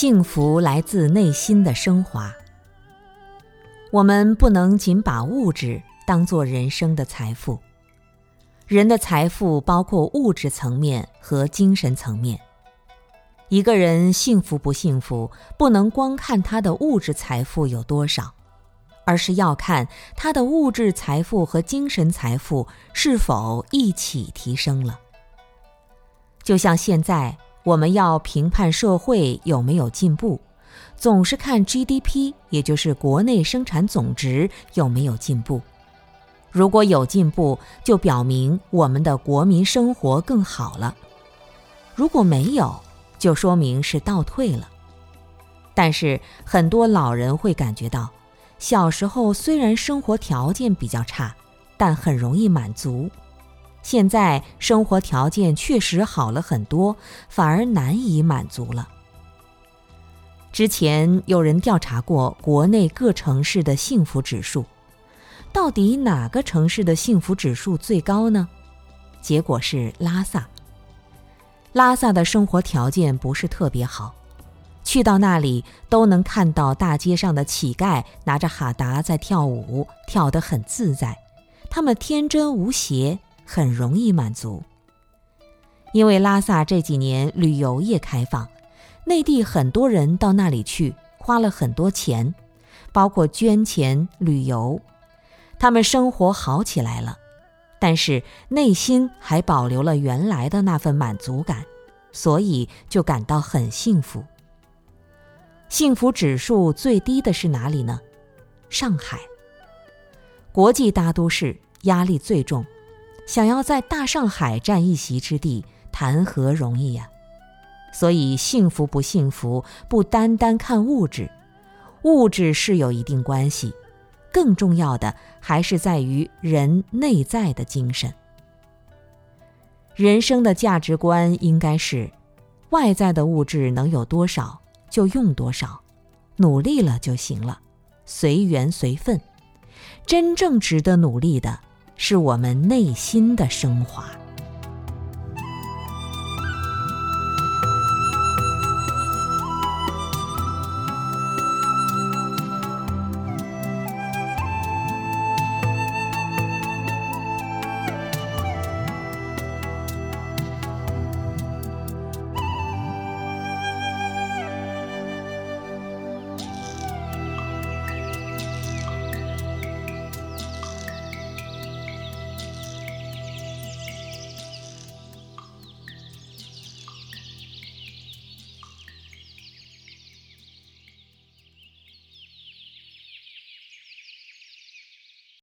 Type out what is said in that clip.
幸福来自内心的升华。我们不能仅把物质当做人生的财富。人的财富包括物质层面和精神层面。一个人幸福不幸福，不能光看他的物质财富有多少，而是要看他的物质财富和精神财富是否一起提升了。就像现在，我们要评判社会有没有进步，总是看 GDP，也就是国内生产总值有没有进步。如果有进步，就表明我们的国民生活更好了；如果没有，就说明是倒退了。但是很多老人会感觉到，小时候虽然生活条件比较差，但很容易满足；现在生活条件确实好了很多，反而难以满足了。之前有人调查过国内各城市的幸福指数。到底哪个城市的幸福指数最高呢？结果是拉萨。拉萨的生活条件不是特别好，去到那里都能看到大街上的乞丐拿着哈达在跳舞，跳得很自在。他们天真无邪，很容易满足。因为拉萨这几年旅游业开放，内地很多人到那里去，花了很多钱，包括捐钱旅游。他们生活好起来了，但是内心还保留了原来的那份满足感，所以就感到很幸福。幸福指数最低的是哪里呢？上海。国际大都市压力最重，想要在大上海占一席之地，谈何容易呀！所以幸福不幸福，不单单看物质，物质是有一定关系。更重要的还是在于人内在的精神。人生的价值观应该是：外在的物质能有多少就用多少，努力了就行了，随缘随分。真正值得努力的是我们内心的升华。